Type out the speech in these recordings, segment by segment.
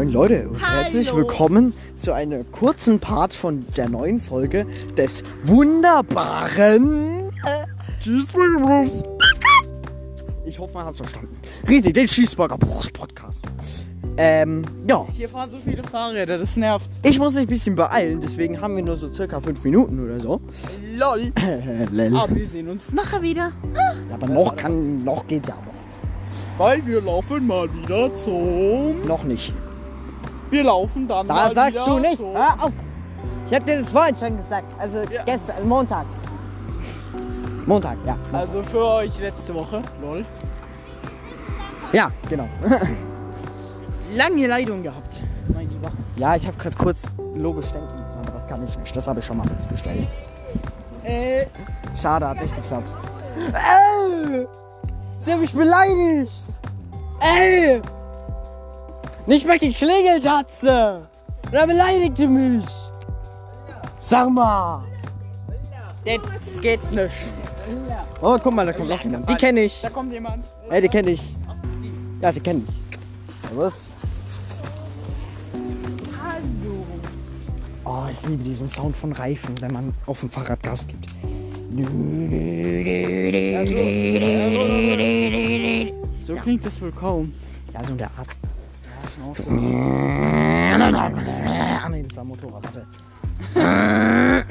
Moin Leute und Hallo. herzlich willkommen zu einer kurzen Part von der neuen Folge des wunderbaren äh, Cheeseburger Bros Podcast. Ich hoffe, man hat es verstanden. Richtig, den Cheeseburger Bros Podcast. Ähm, ja, Hier fahren so viele Fahrräder, das nervt. ich muss mich ein bisschen beeilen, deswegen haben wir nur so circa fünf Minuten oder so. LOL. Lel. Aber wir sehen uns nachher wieder. Aber noch kann, noch geht's ja noch. Weil wir laufen mal wieder zum. Noch nicht. Wir laufen dann Da mal sagst wieder du nicht. Zum, Hör auf. Ich hab dir das vorhin schon gesagt. Also Ja. gestern, Montag. Montag, ja. also für euch letzte Woche. LOL. Ja, genau. Lange Leitung gehabt, mein Lieber. Ja, ich habe gerade kurz logisch denken müssen, aber das kann ich nicht. Das habe ich schon mal festgestellt. Äh, Schade, hat nicht geklappt. Ey! Sie haben mich beleidigt! Ey! Nicht mehr geklingelt hat sie! Und er beleidigte mich! Sag mal! das geht nicht. Oh, guck mal, da kommt noch jemand. Die kenne ich. Da kommt jemand. Ey, die kenne ich. Ja, die kenne ich. Servus. Hallo. Oh, ich liebe diesen Sound von Reifen, wenn man auf dem Fahrrad Gas gibt. So klingt das wohl kaum. Ja, so in der Art. Schnauze. Ah, nee, das war Motorrad, warte.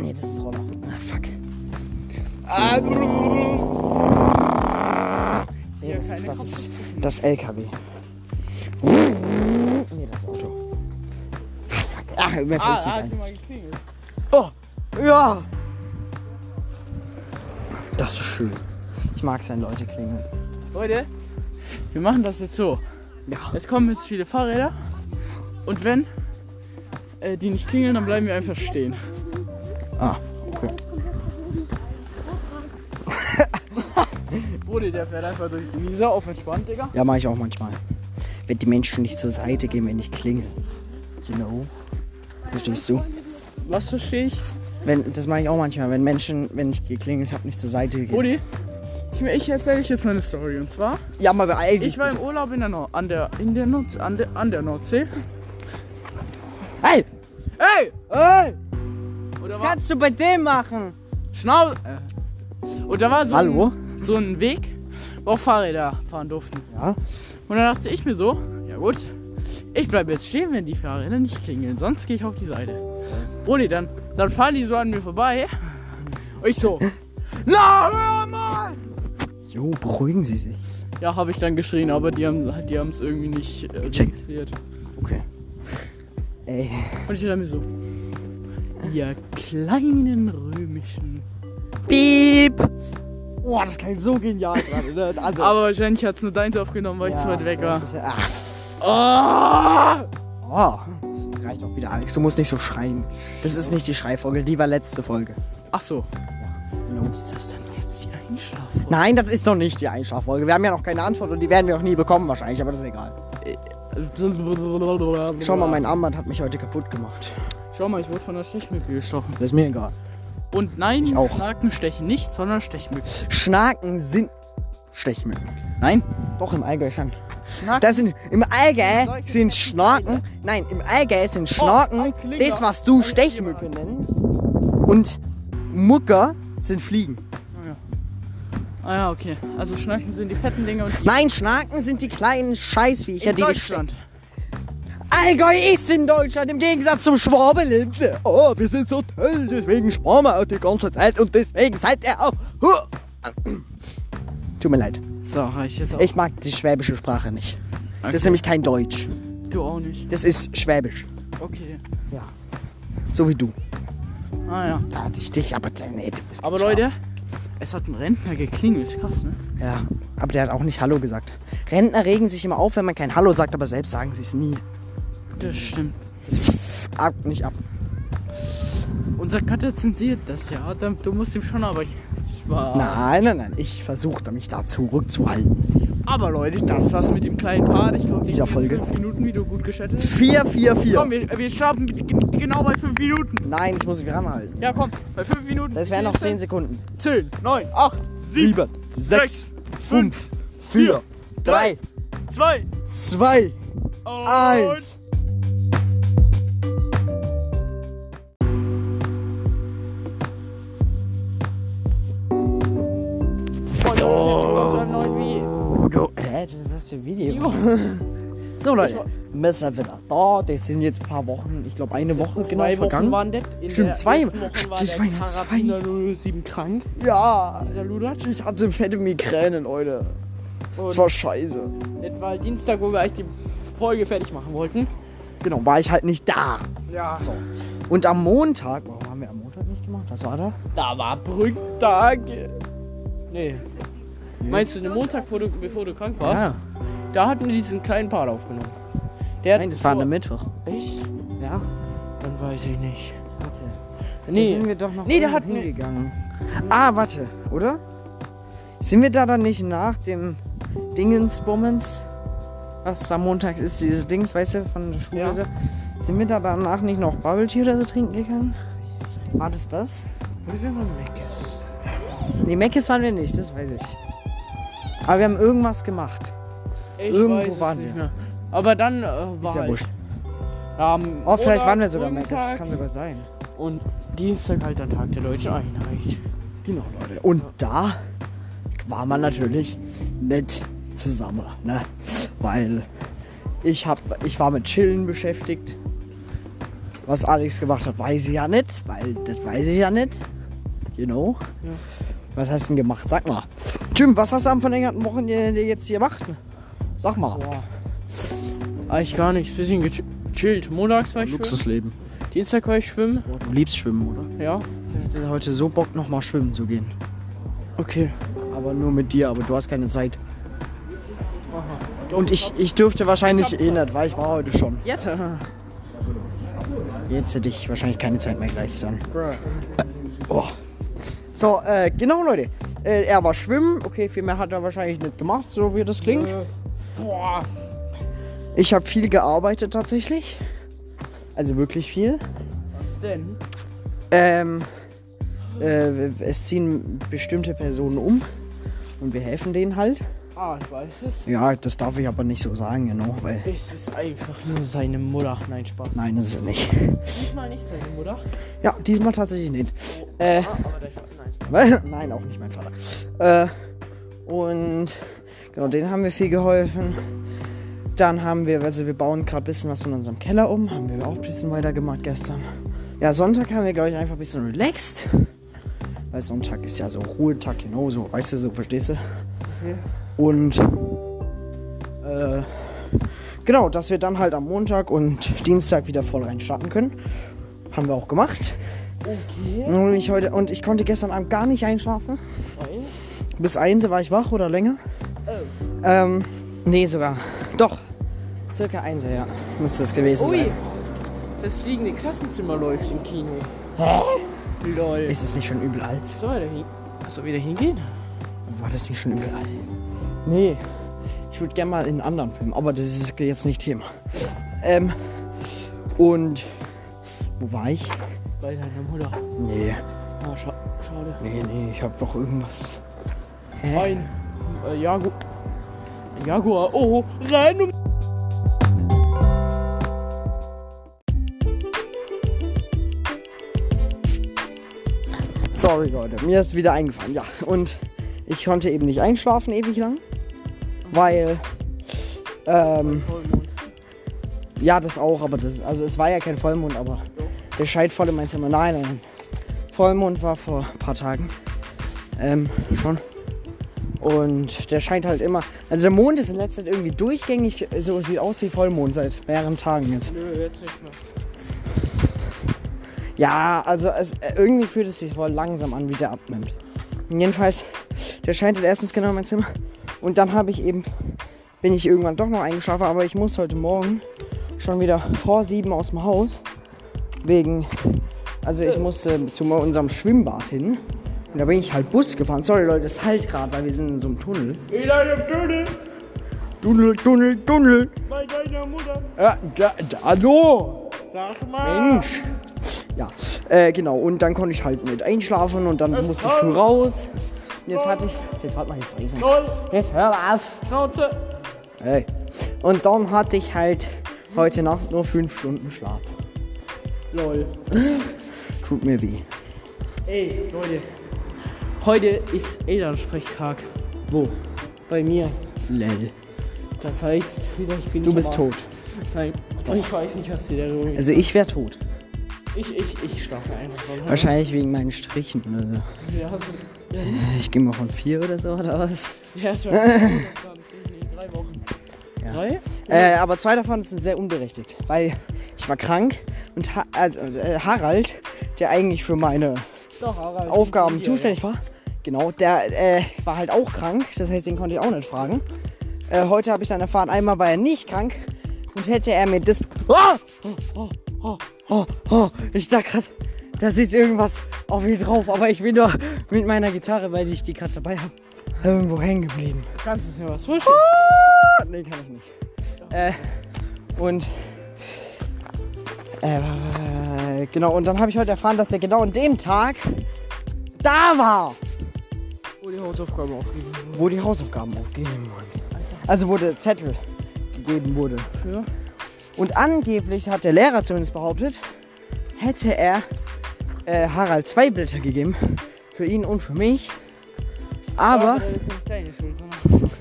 nee, das ist Roller. Ah, fuck. Nee, das ist, das ist das LKW. Nee, das Auto. Ah, fuck. Ach, mir Ah, fällt nicht hat ein. Oh, ja. Das ist schön. Ich mag es, wenn Leute klingeln. Leute, wir machen das jetzt so. Ja. Es kommen jetzt viele Fahrräder. Und wenn äh, die nicht klingeln, dann bleiben wir einfach stehen. Ah, okay. Brudi, der fährt einfach durch die Wiese auf entspannt, Digga. Ja, mache ich auch manchmal. Wenn die Menschen nicht zur Seite gehen, wenn ich klingel. You know. Verstehst du? Was verstehe ich? Wenn, das mache ich auch manchmal, wenn Menschen, wenn ich geklingelt habe, nicht zur Seite gehen. Brudi, ich, ich erzähle euch jetzt meine Story. Und zwar, Ja, mal dich. ich war im Urlaub in der Nord an der in der Nord an der an der Nordsee. Hey! Hey! Hey! Da Was war kannst du bei dem machen? Schnau äh. Und da war so Hallo? Ein, so ein Weg, wo auch Fahrräder fahren durften. Ja. Und dann dachte ich mir so, ja gut, ich bleibe jetzt stehen, wenn die Fahrräder nicht klingeln, sonst gehe ich auf die Seite. Brudi, dann, dann fahren die so an mir vorbei. Und ich so, na hör mal! Jo, beruhigen Sie sich. Ja, habe ich dann geschrien, aber die haben die es irgendwie nicht äh, registriert. Okay. Ey. Und ich dachte mir so, ihr kleinen römischen. Piep! Oh, das klingt so genial gerade. Ne? Also, Aber wahrscheinlich hat es nur deins aufgenommen, weil ich zu weit weg war. ja- Ah. Oh! Oh, reicht auch wieder, Alex. Du musst nicht so schreien. Das ist nicht die Schreifolge, die war letzte Folge. Ach so. Genau. Ist das dann jetzt die Einschlaffolge? Nein, das ist noch nicht die Einschlaffolge. Wir haben ja noch keine Antwort und die werden wir auch nie bekommen wahrscheinlich, aber das ist egal. Schau mal, mein Armband hat mich heute kaputt gemacht. Schau mal, ich wurde von der Stechmücke gestochen. Das ist mir egal. Und nein, Ich auch. Schnaken stechen nicht, sondern Stechmücken. Schnaken sind Stechmücken. Nein. Doch, im Allgäu schon. Schnaken. Das sind, Im Allgäu sind Schnaken, nein, im Allgäu sind Schnaken ein Klinger. das, was du Stechmücke nennst. Und Mucker sind Fliegen. Ah ja, okay. Also Schnaken sind die fetten Dinge und die Nein, Schnaken sind die kleinen Scheißviecher, in die Deutschland. Allgäu ist in Deutschland im Gegensatz zum Schwabenland. Oh, wir sind so toll, deswegen sparen wir auch die ganze Zeit und deswegen seid ihr auch. Tut mir leid. So, reicht jetzt auch. Ich mag die schwäbische Sprache nicht. Das Okay. ist nämlich kein Deutsch. Du auch nicht. Das ist Schwäbisch. Okay. So wie du. Ah ja. Ja, dich, dich, aber nee, du bist Aber. Leute, es hat ein Rentner geklingelt. Krass, ne? Ja, aber der hat auch nicht Hallo gesagt. Rentner regen sich immer auf, wenn man kein Hallo sagt, aber selbst sagen sie es nie. Das stimmt. Das ab, nicht ab. Unser Cutter zensiert das ja. Du musst ihm schon aber. Spaß. Nein, nein, nein. Ich versuche mich da zurückzuhalten. Aber Leute, das war's mit dem kleinen Part. Ich glaube, Dieser Folge. 5 Minuten Video gut geschätzt. 4, 4, 4. Komm, wir, wir starten genau bei 5 Minuten. Nein, ich muss mich ranhalten. Ja, komm, bei 5 Minuten. Das wären noch 10 Sekunden. 10, 9, 8, 7, 7, 6, 5, 4, 3, 2, 2, und 1. ein Video. So Leute, sind wieder da. Das sind jetzt ein paar Wochen, ich glaube eine Woche genau Zwei Wochen vergangen. waren das. In Stimmt, zwei. Das waren ja zwei. Karabiner 007 krank. Ja, der ich hatte fette Migräne, Leute. Und Das war scheiße. das war Dienstag, wo wir eigentlich die Folge fertig machen wollten. Genau, war ich halt nicht da. Ja. So. Und am Montag, warum haben wir am Montag nicht gemacht? Was war da? Da war Brücktag. Nee. Meinst du den Montag, bevor du, bevor du krank warst? Da hatten wir diesen kleinen Part aufgenommen. Der Nein, das war vor- der Mittwoch. Echt? Ja. Dann weiß ich nicht. Warte. Nee. Da sind wir doch noch Nee, der irgendwo hat ne- hingegangen. Ah, warte, oder? Sind wir da dann nicht nach dem Dingensbummens, was da montags ist, dieses Dings, weißt du, von der Schule? Ja. da? Sind wir da danach nicht noch Bubble Tea oder so trinken gegangen? War das das? Oder man weg ist. Nee, Meckes waren wir nicht, das weiß ich. Aber wir haben irgendwas gemacht. Ich Irgendwo weiß waren nicht wir. mehr. Aber dann äh, war ja halt, am Oh, vielleicht waren wir sogar Meckes, das kann sogar sein. Und Dienstag halt der Tag der deutschen Einheit. Genau, Leute. Und da war man natürlich nicht zusammen, ne? Weil ich hab, ich war mit Chillen beschäftigt. Was Alex gemacht hat, weiß ich ja nicht, weil das weiß ich ja nicht. You know? Ja. Was hast du denn gemacht? Sag mal. Jim, was hast du am verlängerten Wochenende jetzt hier gemacht? Sag mal. Boah. Eigentlich gar nichts. Bisschen gechillt. Montags war ich schwimmen. Luxusleben. Dienstag war ich schwimmen. Boah, du liebst schwimmen, oder? Ja. Ich hätte heute so Bock, nochmal schwimmen zu gehen. Okay. Aber nur mit dir, aber du hast keine Zeit. Aha. Und ich, ich dürfte wahrscheinlich eh nicht, weil ich war heute schon. Jetzt. Jetzt hätte ich wahrscheinlich keine Zeit mehr gleich dann. Oh. So, äh, genau Leute. Äh, er war schwimmen. Okay, viel mehr hat er wahrscheinlich nicht gemacht, so wie das klingt. Boah. Ich habe viel gearbeitet tatsächlich. Also wirklich viel. Was denn? Ähm, äh, es ziehen bestimmte Personen um. Und wir helfen denen halt. Ah, ich weiß es. Ja, das darf ich aber nicht so sagen, genau, weil. Es ist einfach nur seine Mutter. Nein, Spaß. Nein, das ist es nicht. Diesmal nicht seine Mutter. Ja, diesmal tatsächlich nicht. Oh, Äh. ah, aber der Nein. Nein, auch nicht mein Vater. Äh, und genau, denen haben wir viel geholfen. Dann haben wir, also wir bauen gerade ein bisschen was von unserem Keller um. Haben wir auch ein bisschen weitergemacht gestern. Ja, Sonntag haben wir, glaube ich, einfach ein bisschen relaxed. Weil Sonntag ist ja so Ruhetag, genau so, weißt du, so verstehst du? Okay. Und äh, genau, dass wir dann halt am Montag und Dienstag wieder voll rein starten können. Haben wir auch gemacht. Okay. Und ich, heute, und ich konnte gestern Abend gar nicht einschlafen. Bis 1 war ich wach oder länger. Oh. Ähm, nee, sogar. Doch. Circa 1, ja. Müsste es gewesen Ui. sein. Das fliegende Klassenzimmer läuft im Kino. Hä? Lol. Ist es nicht schon übel alt? Soll er da hin? Soll wieder hingehen? War das nicht schon übel alt? Nee. Ich würde gerne mal in einen anderen Film, aber das ist jetzt nicht Thema. Ähm, und wo war ich? Bei deiner Mutter. Nee, Ah, scha schade. nee, nee, ich habe doch irgendwas. Hä? Ein äh. Ein Jaguar. Oh, renn um. Sorry, Leute, mir ist wieder eingefallen. Ja, und ich konnte eben nicht einschlafen ewig lang, weil ähm, ja, das auch, aber das also es war ja kein Vollmond, aber der scheint voll in mein Zimmer. Nein, nein. Vollmond war vor ein paar Tagen. Ähm, schon. Und der scheint halt immer. Also der Mond ist in letzter Zeit irgendwie durchgängig, so sieht aus wie Vollmond seit mehreren Tagen jetzt. Nö, jetzt nicht mehr. Ja, also es, äh, irgendwie fühlt es sich voll langsam an, wie der abnimmt. Jedenfalls, der scheint halt erstens genau in mein Zimmer. Und dann habe ich eben, bin ich irgendwann doch noch eingeschlafen, aber ich muss heute Morgen schon wieder vor sieben aus dem Haus. Wegen, also ich musste zu unserem Schwimmbad hin. Und da bin ich halt Bus gefahren. Sorry Leute, es halt gerade, weil wir sind in so einem Tunnel. In einem Tunnel Tunnel, Tunnel, Tunnel. bei deiner Mutter. Ja, da, da, hallo. Sag mal. Mensch. Ja, äh, genau. Und dann konnte ich halt nicht einschlafen und dann Es musste ich früh raus. Jetzt hatte ich. Jetzt halt mal die Fresse. Jetzt hör auf. Schnauze. Hey. Und dann hatte ich halt heute Nacht nur fünf Stunden Schlaf. Lol. Tut mir weh. Ey, Leute. Heute ist Elternsprechtag. Wo? Bei mir. Lell. Das heißt, vielleicht bin Du ich bist aber- tot. Nein, ich weiß nicht, was die da irgendwie. Also ich wäre tot. ich, ich, ich schlafe einfach. so. Wahrscheinlich wegen meinen Strichen oder so. Ja, so, ja, Ich gehe mal von vier oder so oder was? ja schon. drei Wochen. Ja. Drei? Äh, aber zwei davon sind sehr unberechtigt, weil ich war krank und ha also, äh, Harald, der eigentlich für meine Doch, Harald. Aufgaben Ja, zuständig war, genau, der äh, war halt auch krank, das heißt, den konnte ich auch nicht fragen. Äh, heute habe ich dann erfahren, einmal war er nicht krank und hätte er mir das... Oh! Oh, oh, oh, oh, oh. Ich dachte gerade, da sitzt irgendwas auf ihn drauf, aber ich bin doch mit meiner Gitarre, weil ich die gerade dabei habe, irgendwo hängen geblieben. Kannst du es mir was vorstellen? Ah, Nee, kann ich nicht. Äh, und. Äh, genau, und dann habe ich heute erfahren, dass er genau an dem Tag da war, Wo die Hausaufgaben aufgegeben wurden. wo die Hausaufgaben aufgegeben wurden. Also wo der Zettel gegeben wurde. Für? Und angeblich hat der Lehrer zumindest behauptet, hätte er äh, Harald zwei Blätter gegeben. Für ihn und für mich. Aber. sondern.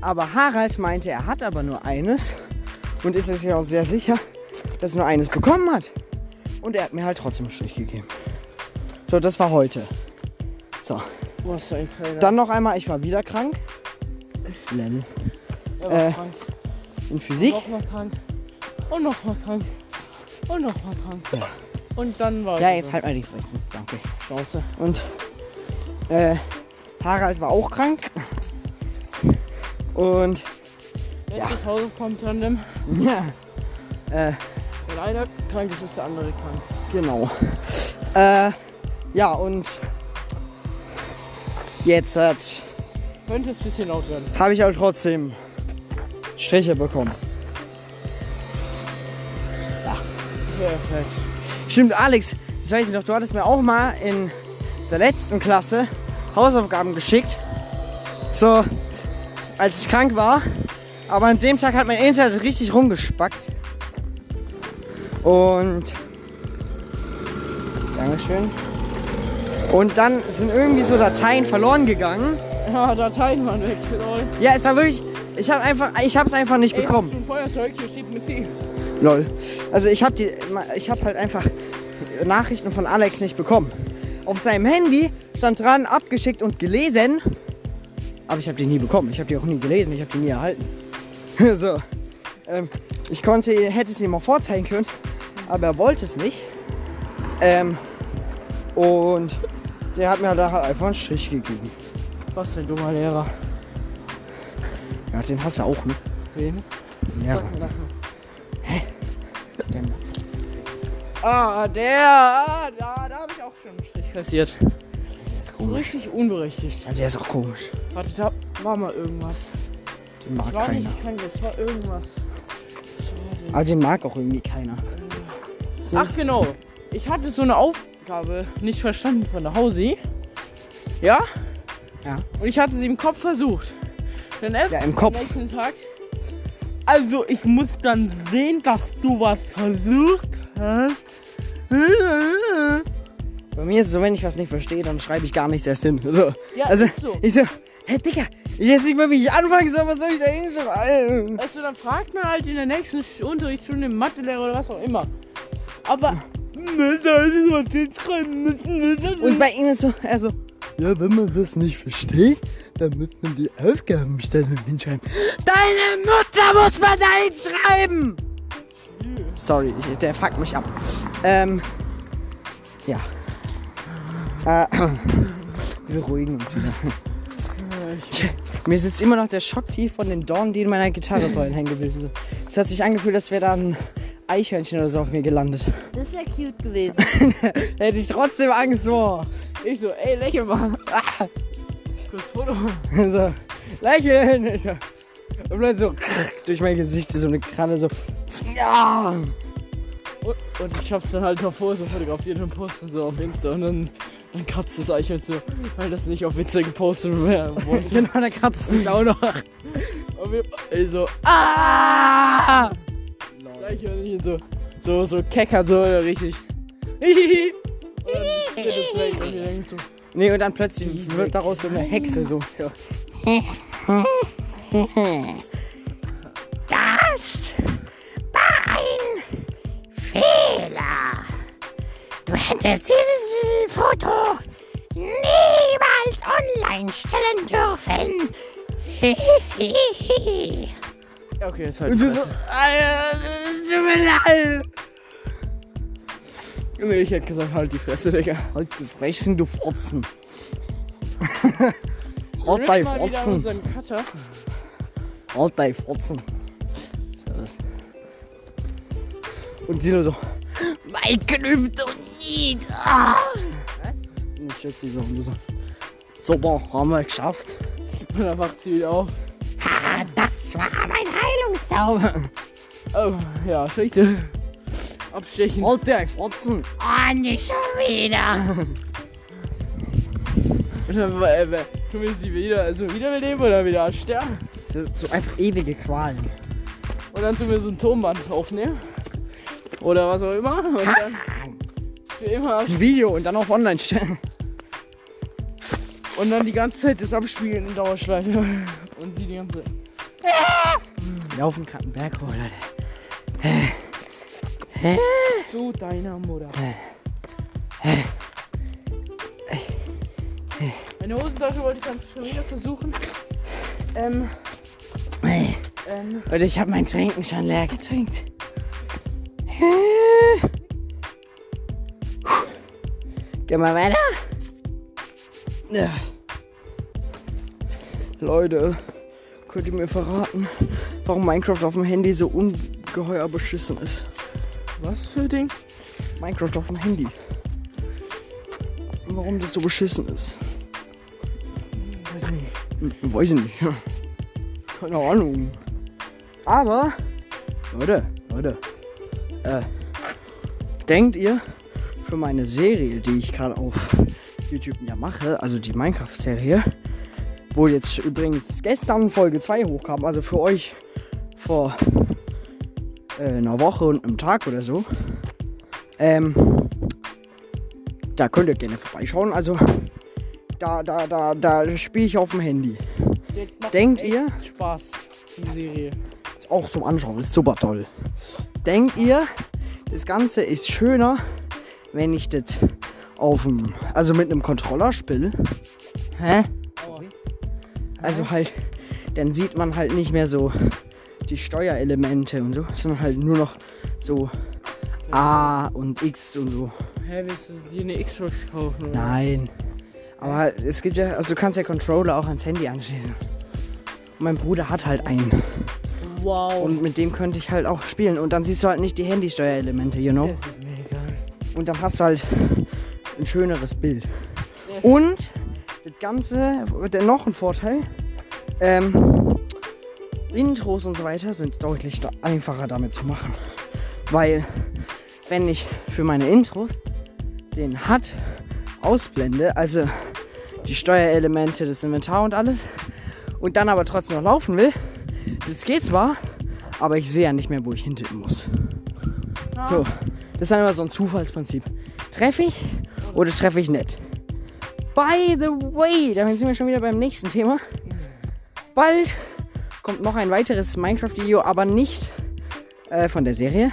Aber Harald meinte, er hat aber nur eines und ist es ja auch sehr sicher, dass er nur eines bekommen hat. Und er hat mir halt trotzdem einen Strich gegeben. So, das war heute. So, Was ein dann noch einmal, ich war wieder krank. Lel. Er war äh, krank. In Physik. Nochmal krank. Und nochmal krank. Und nochmal krank. Ja. Und dann war Ja, jetzt halt mal die Fresse. Danke. Schnauze. Und äh, Harald war auch krank. Und Letztes Hausaufgaben-Tandem. ja, äh, Wenn einer krank ist, ist der andere krank. Genau. Äh, ja, und jetzt hat Könnte es ein bisschen laut werden. habe ich auch trotzdem Striche bekommen. Perfekt. Stimmt, Alex, das weiß ich noch, du hattest mir auch mal in der letzten Klasse Hausaufgaben geschickt. So, als ich krank war. Aber an dem Tag hat mein Internet richtig rumgespackt. Und. Dankeschön. Und dann sind irgendwie so Dateien verloren gegangen. Ja, Dateien waren weg. Lol. Ja, es war wirklich. Ich habe einfach, ich habe es einfach nicht Ey, bekommen. hast du ein Feuerzeug? Hier steht mit. Lol. Also ich habe die, ich habe halt einfach Nachrichten von Alex nicht bekommen. Auf seinem Handy stand dran, abgeschickt und gelesen. Aber ich habe die nie bekommen. Ich habe die auch nie gelesen. Ich habe die nie erhalten. so. Ähm, ich konnte, hätte es ihm auch vorzeigen können, aber er wollte es nicht. Ähm, und der hat mir da halt einfach einen Strich gegeben. Was für ein dummer Lehrer. Ja, den hast du auch, ne? Wen? Lehrer. Mir das mal. Den- Ah, der. Ah, da, da habe ich auch schon einen Strich kassiert. Der ist So komisch. richtig unberechtigt. Ja, der ist auch komisch. Warte, da war mal irgendwas. Den mag Ich war keiner. nicht krank, es war irgendwas. Aber den mag auch irgendwie keiner. So. Ach genau, ich hatte so eine Aufgabe nicht verstanden von der Hausi. Ja? Ja. Und ich hatte sie im Kopf versucht. Dann erst Ja, im am Kopf. nächsten Tag. Also ich muss dann sehen, dass du was versucht hast. Bei mir ist es so, wenn ich was nicht verstehe, dann schreibe ich gar nichts erst hin. So. Ja, also, so. ich so, hä, Digga, ich weiß nicht mal, wie ich anfangen soll, was soll ich da hinschreiben? Also dann fragt man halt in der nächsten Unterrichtsstunde im Mathelehrer oder was auch immer. Aber Und bei ihm ist so, er so, ja, wenn man das nicht versteht, dann muss man die Aufgabenstellung hinschreiben. Deine Mutter muss man da hinschreiben! Sorry, ich, der fuckt mich ab. Ähm, ja. Äh, wir beruhigen uns wieder. Tja, Mir sitzt immer noch der Schocktief von den Dornen, die in meiner Gitarre vorhin hängen geblieben sind. Es hat sich angefühlt, als wäre da ein Eichhörnchen oder so auf mir gelandet. Das wäre cute gewesen. Hätte ich trotzdem Angst vor. Ich so, ey, lächel mal. Ah. Kurz Foto. So, lächeln. Ich so, Und dann so durch mein Gesicht so eine Kranne so. Ja. Und, und ich hab's dann halt davor so fotografiert und posten so auf Insta und dann, dann kratzt das Eichhörnchen so, weil das nicht auf Insta gepostet werden wollte. Genau, da kratzt sich auch noch. Und wir, ey, so, Ah! Eichhörnchen so, so, so keckert so richtig. und dann so. Nee, und dann plötzlich wird daraus so eine Hexe so. Das war ein Fehler. Du hättest dieses Foto niemals online stellen dürfen. Okay, ist halt. Und du so. Alter, tut mir leid. Ich hätte gesagt, halt die Fresse, Digga. Halt die Fressen, du Fotzen. Wir halt müssen dein Fotzen. Cutter. Halt dein Fotzen. Servus. Und sie nur so, Weit geübt und nie. Ah. und ich schätze sie so, und du so. Super, haben wir geschafft. Und dann wacht sie wieder auf. Das war mein Heilungszauber. Oh, ja, Schichte. Abstechen. Halt dein Fotzen. Oh, nicht schon wieder. Und dann äh, äh, tun wir sie wieder, also wiederbeleben oder wieder sterben. So, so einfach ewige Qualen. Und dann tun wir so ein Tonband aufnehmen. Oder was auch immer. Und dann für immer Ein Video und dann auf online stellen. Und dann die ganze Zeit das abspielen in Dauerschleife. Und sie die ganze Zeit. Wir laufen gerade einen Berg hoch, Leute. Zu deiner Mutter. Meine Hosentasche wollte ich ganz schon wieder versuchen. Ähm, ähm, Und ich habe mein Trinken schon leer getrinkt. Geh mal weiter. Ja. Leute, könnt ihr mir verraten, warum Minecraft auf dem Handy so ungeheuer beschissen ist? was für Ding? Minecraft auf dem Handy. Warum das so beschissen ist? Weiß ich nicht. Hm, Weiß ich nicht. Keine Ahnung. Aber, Leute, Leute, äh, denkt ihr, für meine Serie, die ich gerade auf YouTube ja mache, also die Minecraft-Serie, wo jetzt übrigens gestern Folge 2 hochkam, also für euch vor äh, einer Woche und einem Tag oder so, ähm, da könnt ihr gerne vorbeischauen. Also, da, da, da, da spiele ich auf dem Handy. Denkt ihr? Spaß, die Serie. Ist auch zum Anschauen, ist super toll. Denkt ihr, das Ganze ist schöner, wenn ich das auf dem, also mit einem Controller spiele? Hä? Also halt, dann sieht man halt nicht mehr so die Steuerelemente und so, sondern halt nur noch so A und X und so. Hä, willst du dir eine Xbox kaufen? Oder? Nein. Aber es gibt ja, also du kannst ja Controller auch ans Handy anschließen. Und mein Bruder hat halt einen. Wow. Und mit dem könnte ich halt auch spielen. Und dann siehst du halt nicht die Handysteuerelemente, you know? das ist mir egal. Und dann hast du halt ein schöneres Bild. Und das Ganze, noch ein Vorteil, ähm, Intros und so weiter sind deutlich einfacher damit zu machen. Weil, wenn ich für meine Intros den HUD ausblende, also die Steuerelemente, das Inventar und alles, und dann aber trotzdem noch laufen will, das geht zwar, aber ich sehe ja nicht mehr, wo ich hintippen muss. So, das ist dann immer so ein Zufallsprinzip. Treffe ich oder treffe ich nicht? By the way, damit sind wir schon wieder beim nächsten Thema. Bald kommt noch ein weiteres Minecraft-Video, aber nicht äh, von der Serie.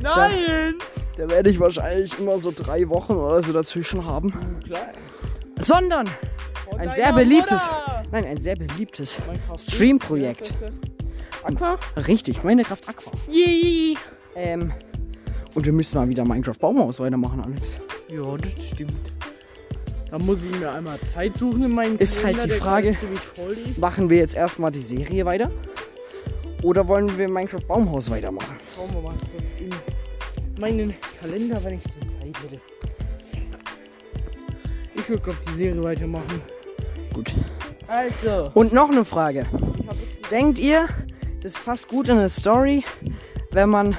Nein! Da werde ich wahrscheinlich immer so drei Wochen oder so dazwischen haben. Klar. Sondern Von ein sehr beliebtes, Mutter! nein, ein sehr beliebtes Stream-Projekt. Aqua? Richtig, Minecraft Aqua. Yay! Ähm, und wir müssen mal wieder Minecraft Baumhaus weitermachen, Alex. Ja, das stimmt. Da muss ich mir einmal Zeit suchen in meinen Ist halt Kalender, die der Frage-. Machen wir jetzt erstmal die Serie weiter? Oder wollen wir Minecraft Baumhaus weitermachen? Schauen wir mal kurz in meinen Kalender, wenn ich die Zeit hätte. Ich würde, glaube die Serie weitermachen. Gut. Also, Und noch eine Frage. Denkt ihr, das passt gut in eine Story, wenn man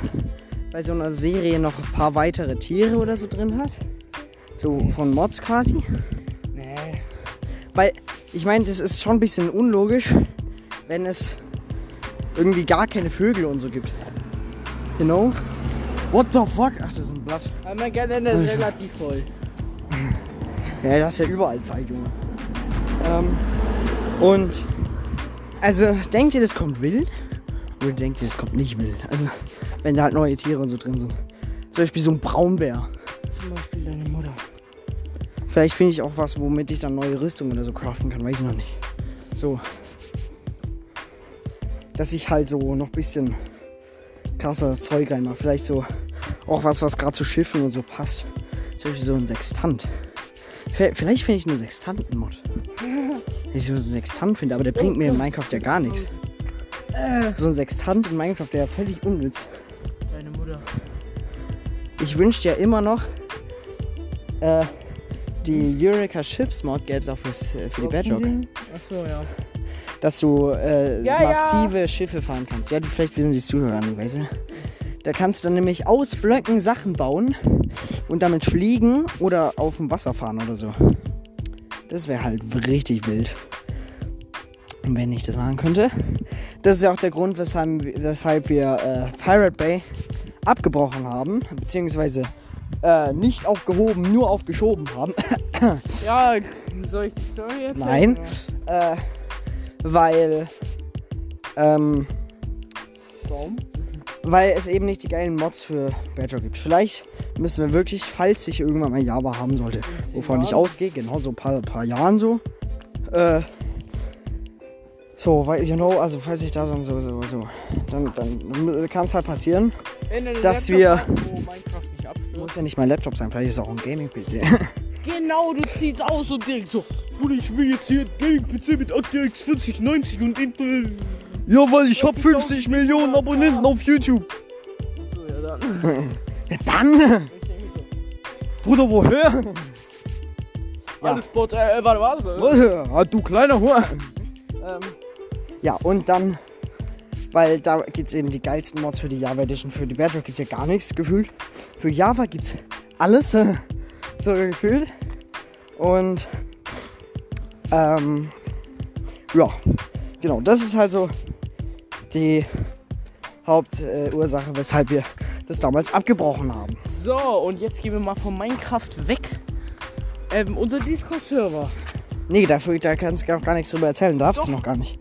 bei so einer Serie noch ein paar weitere Tiere oder so drin hat? So von Mods quasi? Nee. Weil, ich meine, das ist schon ein bisschen unlogisch, wenn es irgendwie gar keine Vögel und so gibt. You know? What the fuck? Ach, das ist ein Blatt. Aber mein Kalender ist Alter. relativ voll. Ja, das ist ja überall Zeit, Junge. Ähm, und, also, denkt ihr, das kommt wild? Oder denkt ihr, das kommt nicht wild? Also, wenn da halt neue Tiere und so drin sind. Zum Beispiel so ein Braunbär. Zum Beispiel Vielleicht finde ich auch was, womit ich dann neue Rüstungen oder so craften kann. Weiß ich noch nicht. So. Dass ich halt so noch ein bisschen krasses Zeug reinmache. Vielleicht so auch was, was gerade zu Schiffen und so passt. Zum Beispiel so ein Sextant. Vielleicht finde ich einen Sextanten-Mod. Wenn ich so einen Sextant finde, aber der bringt mir in Minecraft ja gar nichts. So ein Sextant in Minecraft wäre ja völlig unnütz. Deine Mutter. Ich wünschte ja immer noch, äh, die Eureka Ships Mod gäbe es auch fürs, äh, für die Bedrock. Achso, ja. Dass du äh, Ja, ja. massive Schiffe fahren kannst. Ja, vielleicht wissen sie es zuhören, weißt du. Da kannst du dann nämlich aus Blöcken Sachen bauen und damit fliegen oder auf dem Wasser fahren oder so. Das wäre halt richtig wild. Und wenn ich das machen könnte. Das ist ja auch der Grund, weshalb, weshalb wir äh, Pirate Bay abgebrochen haben. Beziehungsweise äh, nicht aufgehoben, nur aufgeschoben haben. Ja, soll ich die Story erzählen? Nein. äh, weil. Ähm, Warum? weil es eben nicht die geilen Mods für Badger gibt. Vielleicht müssen wir wirklich, falls ich irgendwann mal Java haben sollte, wovon ich ausgehe, genau so ein paar, paar Jahren so. Äh, so, weil, you know, also falls ich da dann so, so, so, dann, dann kann es halt passieren. Dass Laptop wir- hast, Muss ja nicht mein Laptop sein, vielleicht ist es auch ein Gaming-PC. Genau, du ziehst aus und denkst so, Bruder, ich will jetzt hier einen Gaming-PC mit RTX 4090 und Intel. ja, weil ich hab 50 Millionen Abonnenten auf YouTube. Achso, ja dann. Ja, dann, so, Bruder, woher? Ja. alles Bot, äh, warte, was? Was? Ah, du kleiner Hure. Ähm, ja, und dann, weil da gibt es eben die geilsten Mods für die Java Edition. Für die Bedrock gibt es ja gar nichts gefühlt. Für Java gibt es alles, so gefühlt. Und, ähm, ja, genau, das ist halt so die Hauptursache, äh, weshalb wir das damals abgebrochen haben. So, und jetzt gehen wir mal von Minecraft weg. Ähm, unser Discord-Server. Nee, dafür, da kannst du noch gar nichts drüber erzählen. Darfst du noch gar nicht.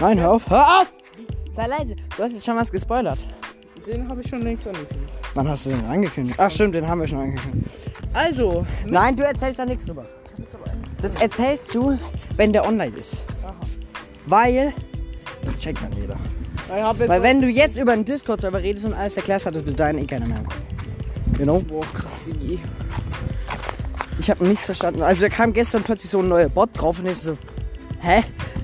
Nein, hör auf. Hör auf! Sei leise. Du hast jetzt schon was gespoilert. Den habe ich schon längst angekündigt. Wann hast du den angekündigt? Ach stimmt, den haben wir schon angekündigt. Also. Nein, du erzählst da nichts drüber. Das erzählst du, wenn der online ist. Aha. Weil. Das checkt dann jeder. Weil wenn du jetzt über den Discord-Server redest und alles erklärst, hat es bis dahin eh keiner mehr im Genau. You know? Boah, krass, Digi. Ich habe nichts verstanden. Also da kam gestern plötzlich so ein neuer Bot drauf und ich so, hä?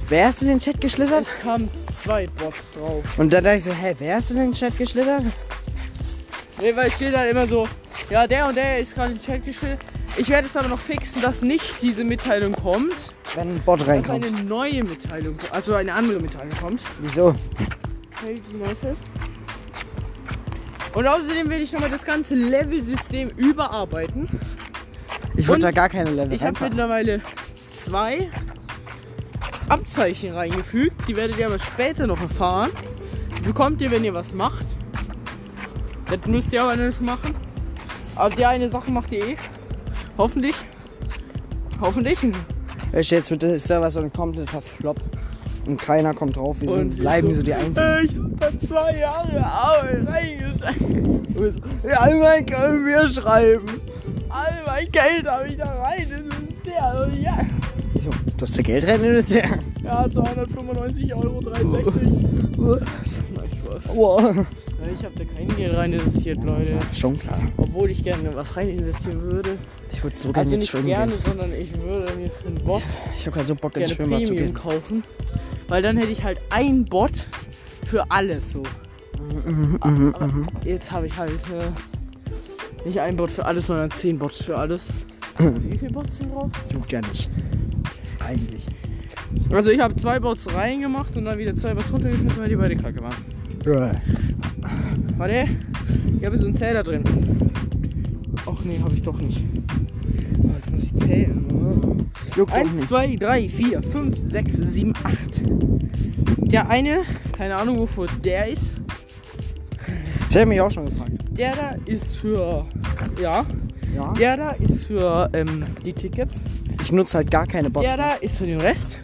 Wer hast du den Chat geschlittert? Es kam 2 Box drauf. Und dann dachte ich so, hä, wer ist denn in den Chat geschlittert? Nee, weil ich stehe dann immer so, ja, der und der ist gerade in den Chat geschlittert. Ich werde es aber noch fixen, dass nicht diese Mitteilung kommt. Wenn ein Bot reinkommt. Dass eine neue Mitteilung, also eine andere Mitteilung kommt. Wieso? Hey, die nice ist. Und außerdem will ich nochmal das ganze Level-System überarbeiten. Ich wollte da gar keine Level Ich habe mittlerweile zwei Abzeichen reingefügt. Die werdet ihr aber später noch erfahren. Die bekommt ihr, wenn ihr was macht. Das müsst ihr aber nicht machen. Aber die eine Sache macht ihr eh. Hoffentlich. Hoffentlich. Weißt du, Jetzt wird der Server so ein kompletter Flop. Und keiner kommt drauf. Wir sind, bleiben so die Einzigen. Ich hab da zwei Jahre Arbeit reingesteckt. Ja, irgendwann können wir schreiben. All mein Geld habe ich da rein. Das ist der. Ja. So, du hast ja Geld rein investiert. Ja, 295 Euro 63. Nein, Spaß. Wow. Ja, Ich habe da kein Geld rein investiert, Leute. Schon klar. Obwohl ich gerne was rein investieren würde. Ich würde so gerne Also jetzt nicht schwimmen gerne, gehen. sondern ich würde mir für einen Bot Ich habe gerade so Bock ins Schwimmbad zu gehen. kaufen. Weil dann hätte ich halt ein Bot für alles so. Mhm, Aber mhm. jetzt habe ich halt äh, nicht ein Bot für alles, sondern zehn Bots für alles. Wie viele Bots sind drauf? Juckt ja nicht. Eigentlich. Also ich habe zwei Bots reingemacht und dann wieder zwei Bots runtergeschmissen, weil die beide kacke waren. Bruh. Warte, ich habe so einen Zähler drin. Ach nee, habe ich doch nicht. Oh, jetzt muss ich zählen. Juckt doch 1, nicht. 2, 3, 4, 5, 6, 7, 8. Der eine, keine Ahnung wofür der ist. Das mich auch schon gefragt. Der da ist für. Ja. Ja. Der da ist für ähm, die Tickets. Ich nutze halt gar keine Bots. Der da ist für den Rest.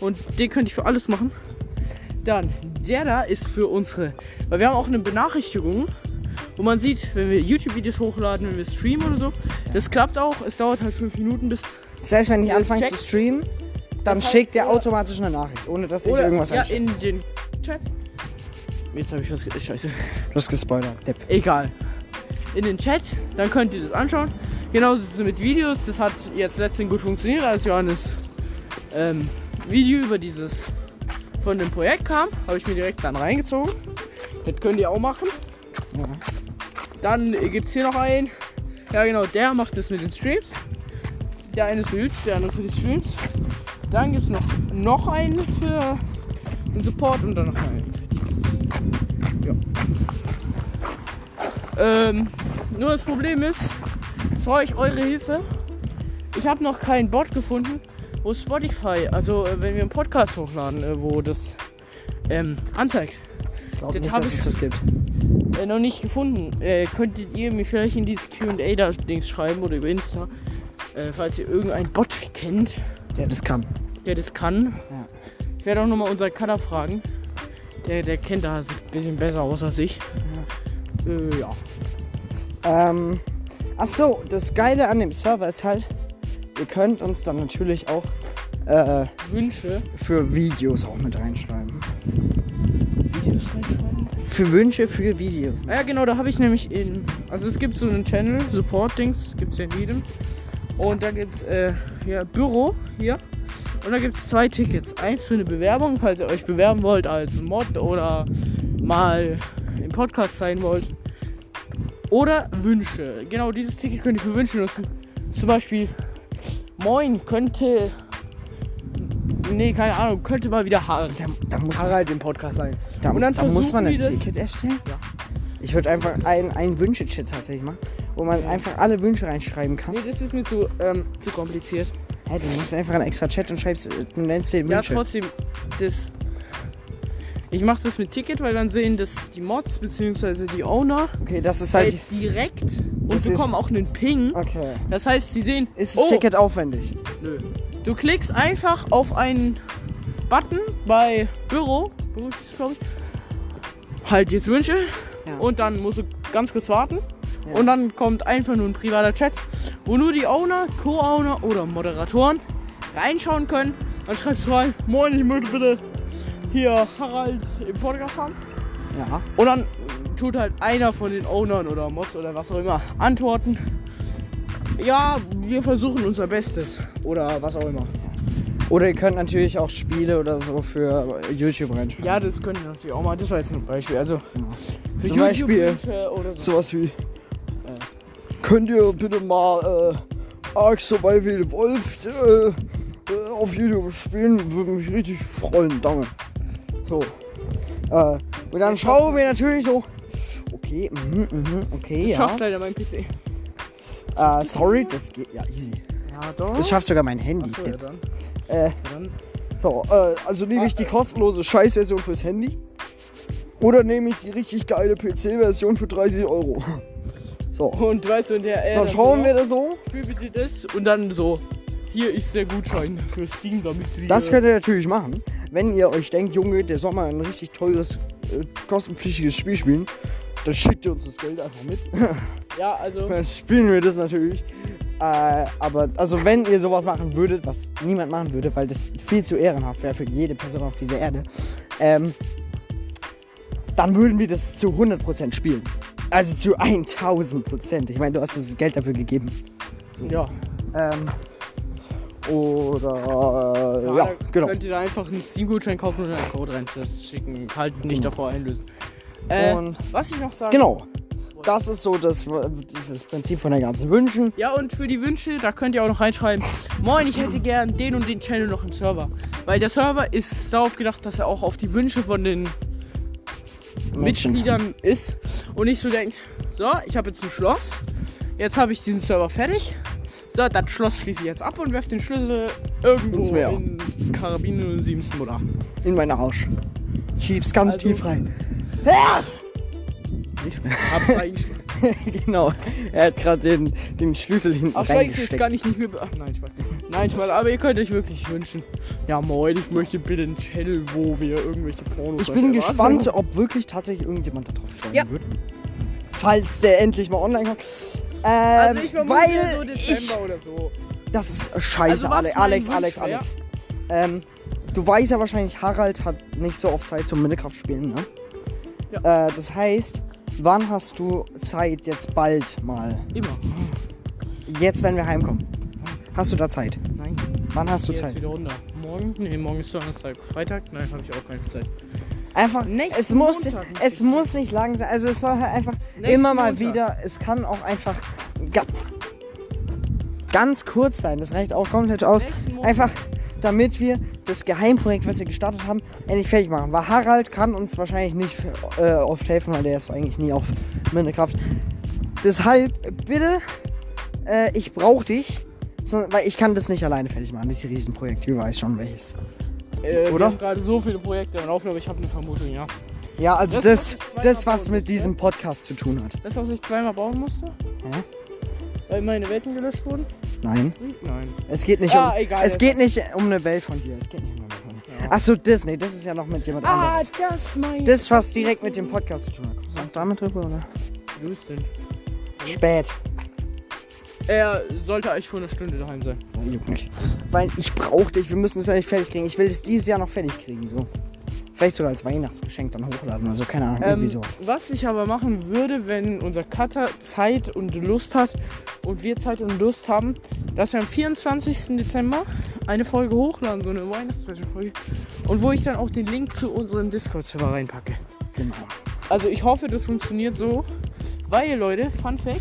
Und den könnte ich für alles machen. Dann, der da ist für unsere. Weil wir haben auch eine Benachrichtigung wo man sieht, wenn wir YouTube-Videos hochladen, wenn wir streamen oder so. Das klappt auch. Es dauert halt fünf Minuten bis. Das heißt, wenn ich anfange zu streamen, dann Das schickt der automatisch eine Nachricht, ohne dass ich irgendwas ja, einstelle. in den Chat. Jetzt habe ich was. Scheiße. Du hast gespoilert, Depp. Egal. In den Chat, dann könnt ihr das anschauen. Genauso ist es mit Videos. Das hat jetzt letztens gut funktioniert, als Johannes ähm, Video über dieses von dem Projekt kam. Habe ich mir direkt dann reingezogen. Das könnt ihr auch machen. Dann gibt es hier noch einen. Ja genau, der macht das mit den Streams. Der eine ist für YouTube, der andere für die Streams. Dann gibt es noch, noch einen für den Support und dann noch einen Ja. Ähm, nur das Problem ist, jetzt brauche ich eure Hilfe. Ich habe noch keinen Bot gefunden, wo Spotify, also äh, wenn wir einen Podcast hochladen, äh, wo das ähm, anzeigt. Ich glaube Das nicht, dass es ich- das gibt. Äh, noch nicht gefunden. Äh, könntet ihr mir vielleicht in dieses QA da Dings schreiben oder über Insta, äh, falls ihr irgendeinen Bot kennt, Der das kann. der das kann. Ja. Ich werde auch nochmal unseren Cutter fragen. Der, der kennt da ein bisschen besser aus als ich. Äh, ja. Ähm, ach so, das Geile an dem Server ist halt, ihr könnt uns dann natürlich auch äh, Wünsche. für Videos auch mit reinschreiben. Videos reinschreiben. Für Wünsche für Videos. Ja, genau, da habe ich nämlich in. Also es gibt so einen Channel, Support-Dings, gibt es ja in jedem. Und da gibt es äh, ja, Büro hier. Und da gibt es zwei Tickets. Eins für eine Bewerbung, falls ihr euch bewerben wollt als Mod oder mal im Podcast sein wollt. Oder Wünsche. Genau, dieses Ticket könnt ihr für Wünsche nutzen. Zum Beispiel, moin, könnte. Nee, keine Ahnung, könnte mal wieder Harald, Da, da muss, man, Harald im Podcast sein. da, und dann da muss man ein Ticket erstellen. Ja. Ich würde einfach ein, ein Wünsche-Chat tatsächlich machen, wo man einfach alle Wünsche reinschreiben kann. Nee, das ist mir zu, ähm, zu kompliziert. Hey, du machst einfach einen extra Chat und schreibst, äh, du nennst den Ja, Wünsche. trotzdem, das. Ich mache das mit Ticket, weil dann sehen das die Mods bzw. die Owner okay, das ist äh, halt. direkt und bekommen auch einen Ping. Okay. Das heißt, sie sehen. Ist das oh, Ticket aufwendig? Nö. Du klickst einfach auf einen Button bei Büro. Büro ist glaube ich. Halt jetzt Wünsche. Ja. Und dann musst du ganz kurz warten. Ja. Und dann kommt einfach nur ein privater Chat, wo nur die Owner, Co-Owner oder Moderatoren reinschauen können. Dann schreibst du rein, moin, ich möchte bitte hier Harald im Podcast haben. Ja. Und dann tut halt einer von den Ownern oder Mods oder was auch immer antworten. Ja, wir versuchen unser Bestes. Oder was auch immer. Oder ihr könnt natürlich auch Spiele oder so für YouTube reinschreiben. Ja, das können wir natürlich auch mal. Das war jetzt ein Beispiel. Also für Zum Beispiel oder so. Sowas wie. Äh, könnt ihr bitte mal äh, Ark Survival Evolved äh, äh, auf YouTube spielen? Würde mich richtig freuen, danke. So. Äh, und dann schauen wir natürlich so. Okay, mhm, mhm, okay, Das ja. schafft leider mein PC. Äh, sorry, das geht. Ja, easy. Ja, doch. Das schafft sogar mein Handy. Achso, ja, dann. Äh, dann. so, äh, also nehme ich die kostenlose Scheißversion fürs Handy. Oder nehme ich die richtig geile PC-Version für 30 Euro. So. Und weißt du, in der Dann schauen wir das so. Spiel bitte das und dann so. Hier ist der Gutschein für Steam, damit sie. Das könnt ihr natürlich machen. Wenn ihr euch denkt, Junge, der soll mal ein richtig teures, äh, kostenpflichtiges Spiel spielen, dann schickt ihr uns das Geld einfach mit. Ja, also. dann spielen wir das natürlich. Äh, aber also wenn ihr sowas machen würdet, was niemand machen würde, weil das viel zu ehrenhaft wäre für jede Person auf dieser Erde, ähm, dann würden wir das zu 100% spielen. Also zu 1000%. Ich meine, du hast das Geld dafür gegeben. Ja. Ähm, oder äh, ja, da genau. Könnt ihr da einfach einen Steam-Gutschein kaufen und einen Code rein schicken. Halt nicht davor einlösen. Äh, Und was ich noch sagen Genau. Das ist so das, dieses Prinzip von den ganzen Wünschen. Ja, und für die Wünsche, da könnt ihr auch noch reinschreiben, moin, ich hätte gern den und den Channel noch im Server. Weil der Server ist darauf gedacht, dass er auch auf die Wünsche von den Mitgliedern ist und nicht so denkt, so, ich habe jetzt ein Schloss, jetzt habe ich diesen Server fertig. So, das Schloss schließe ich jetzt ab und werfe den Schlüssel irgendwo in Karabinen und siebsten Mutter. In meinen Arsch. Schieb's ganz Also- tief rein. Hab's reingeschmissen. genau. Er hat gerade den, den Schlüssel hinten Ach reingesteckt. kann ich nicht mehr. be- Ach nein, Spaß. Nein, Spaß, aber ihr könnt euch wirklich wünschen. Ja, moin, ich möchte bitte einen Channel, wo wir irgendwelche Pornos Ich bin gespannt, ob wirklich tatsächlich irgendjemand da drauf schreiben Ja. wird. falls der endlich mal online kommt. Ähm, Also ich vermute weil so ich, Dezember oder so. das ist scheiße, Also Alex, Alex, wär- Alex. Ähm, du weißt ja wahrscheinlich, Harald hat nicht so oft Zeit zum Minecraft spielen, ne? Äh, das heißt, wann hast du Zeit jetzt bald mal? Immer. Jetzt, wenn wir heimkommen. Hast du da Zeit? Nein. Wann hast du Geh jetzt Zeit? wieder runter. Morgen? Nee, morgen ist Donnerstag. Freitag? Nein, habe ich auch keine Zeit. Einfach, Nächsten es muss, Montag es muss nicht lang sein. Also es soll halt einfach Nächsten immer mal Montag. wieder, es kann auch einfach ga, ganz kurz sein. Das reicht auch komplett aus. Einfach, damit wir das Geheimprojekt, was wir gestartet haben, endlich fertig machen. Weil Harald kann uns wahrscheinlich nicht äh, oft helfen, weil der ist eigentlich nie auf Minecraft. Deshalb, bitte, äh, ich brauche dich. So, weil ich kann das nicht alleine fertig machen, dieses Riesenprojekt. Du weißt schon welches. Äh, Oder? Wir haben gerade so viele Projekte im Laufen, aber ich habe eine Vermutung, ja. Ja, also Das, das, das, was mit diesem Podcast zu tun hat. Das, was ich zweimal bauen musste? Hä? Weil meine Welten gelöscht wurden? Nein. Hm? Nein. Es geht nicht Ah, um. egal, es geht nicht um eine Welt von dir. Es geht nicht um eine Welt von dir. Ja. Achso, Disney, das ist ja noch mit jemand Ah, anderes. das mein. Das, was direkt mit dem Podcast zu tun hat. Kommst du damit drüber, oder? Wo ist denn? Spät. Er sollte eigentlich vor einer Stunde daheim sein. Weil ich brauche dich, wir müssen es ja nicht fertig kriegen. Ich will es dieses Jahr noch fertig kriegen, so. Vielleicht sogar als Weihnachtsgeschenk dann hochladen, also keine Ahnung, irgendwie Ähm, so. was ich aber machen würde, wenn unser Cutter Zeit und Lust hat und wir Zeit und Lust haben, dass wir am 24. Dezember eine Folge hochladen, so eine Weihnachtsspecial-Folge. Und wo ich dann auch den Link zu unserem Discord-Server reinpacke. Genau. Also ich hoffe, das funktioniert so. Weil, Leute, Fun Fact,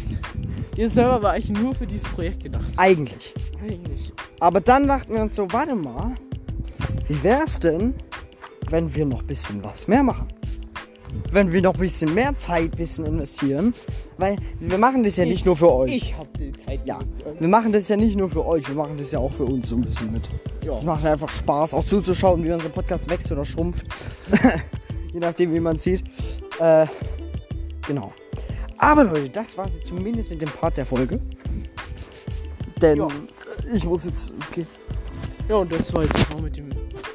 dieser Server war eigentlich nur für dieses Projekt gedacht. Eigentlich. Eigentlich. Aber dann dachten wir uns so, warte mal, wie wär's denn, wenn wir noch ein bisschen was mehr machen? Wenn wir noch ein bisschen mehr Zeit bisschen investieren, weil wir machen das ja nicht nur für euch. Ich hab die Zeit. Ja, wir machen das ja nicht nur für euch, wir machen das ja auch für uns so ein bisschen mit. Ja. Es macht einfach Spaß, auch zuzuschauen, wie unser Podcast wächst oder schrumpft. Je nachdem, wie man sieht. Äh, genau. Aber Leute, das war's jetzt zumindest mit dem Part der Folge. Denn Ja. äh, ich muss jetzt. Okay. Ja, und das war jetzt auch mit dem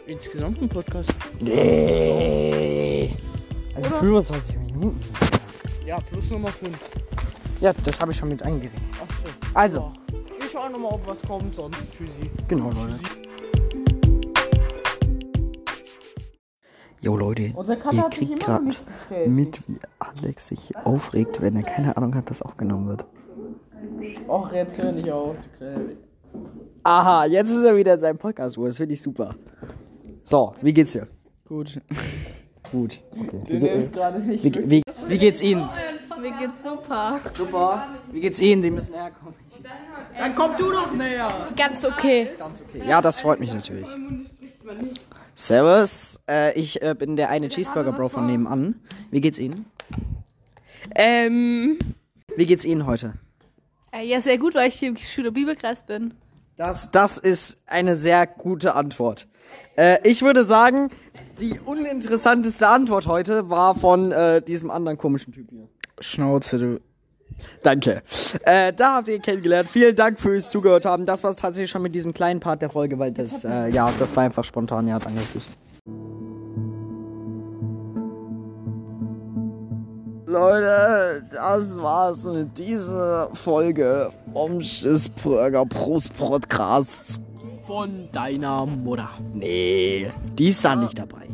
insgesamten Podcast. Nee. Also Oder? 25 Minuten. Ja, plus Nummer 5. Ja, das habe ich schon mit eingerechnet. Achso. Also, Ja. Wir schauen nochmal, ob was kommt, sonst tschüssi. genau, Leute. Jo, Leute. Ihr Cutter hat sich kriegt bestellt. mit, wie Alex sich aufregt, wenn er keine Ahnung hat, dass aufgenommen wird. Och, jetzt hör nicht auf. Aha, jetzt ist er wieder in seinem Podcast, das finde ich super. So, wie geht's dir? Gut. Gut. Okay. Gerade nicht. Wie, wie, wie geht's Ihnen? Mir geht's super. Super. Wie geht's Ihnen? Sie müssen herkommen. Dann komm du doch näher. Ganz okay. Ja, das freut mich natürlich. Servus, äh, ich äh, bin der eine Cheeseburger Bro von nebenan. Wie geht's Ihnen? Ähm. Wie geht's Ihnen heute? Äh, ja, sehr gut, weil ich hier im Schüler Bibelkreis bin. Das, das ist eine sehr gute Antwort. Äh, ich würde sagen, die uninteressanteste Antwort heute war von äh, diesem anderen komischen Typ hier. Schnauze, du. Danke. Äh, da habt ihr ihn kennengelernt. Vielen Dank fürs Zugehört haben. Das war es tatsächlich schon mit diesem kleinen Part der Folge, weil das, äh, ja, das war einfach spontan. Ja, danke fürs. Leute, das war's mit dieser Folge vom Schissburger Prost Podcast. Von deiner Mutter. Nee, die ist da nicht dabei.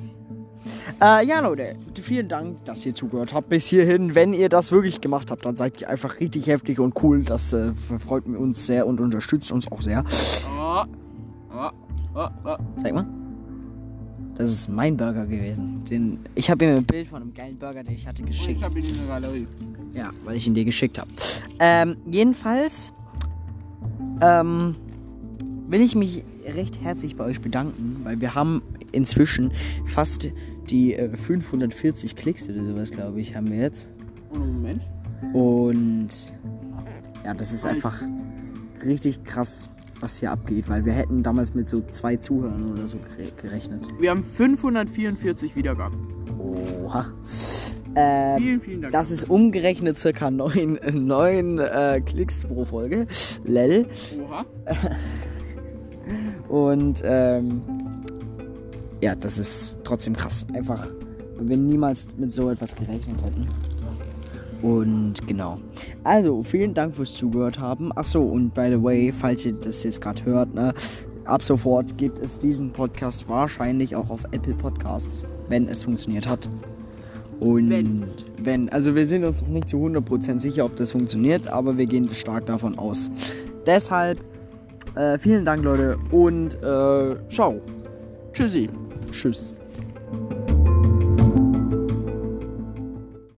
Äh, ja, Leute, vielen Dank, dass ihr zugehört habt bis hierhin. Wenn ihr das wirklich gemacht habt, dann seid ihr einfach richtig heftig und cool. Das äh, freut uns sehr und unterstützt uns auch sehr. Oh. Oh. Oh. Oh. Zeig mal. Das ist mein Burger gewesen. Den, ich habe ihm ein Bild von einem geilen Burger, den ich hatte, Ich geschickt. hab ihn in der Galerie. Ja, weil ich ihn dir geschickt habe. Ähm, jedenfalls ähm, will ich mich recht herzlich bei euch bedanken, weil wir haben inzwischen fast die äh, 540 Klicks oder sowas, glaube ich, haben wir jetzt. Oh, Moment. Und ja, das ist einfach richtig krass, was hier abgeht, weil wir hätten damals mit so zwei Zuhörern oder so gere- gerechnet. Wir haben 544 Wiedergaben. Oha. Ähm, Vielen, vielen Dank. Das ist umgerechnet circa 9, 9 äh, Klicks pro Folge. Lel. Oha. Und ähm, ja, das ist trotzdem krass. Einfach, wenn wir niemals mit so etwas gerechnet hätten. Und genau. Also, vielen Dank fürs Zugehört haben. Achso, und by the way, falls ihr das jetzt gerade hört, ne, ab sofort gibt es diesen Podcast wahrscheinlich auch auf Apple Podcasts, wenn es funktioniert hat. Und Wenn. wenn, also wir sind uns noch nicht zu 100% sicher, ob das funktioniert, aber wir gehen stark davon aus. Deshalb, äh, vielen Dank, Leute, und äh, ciao. Tschüssi. Tschüss.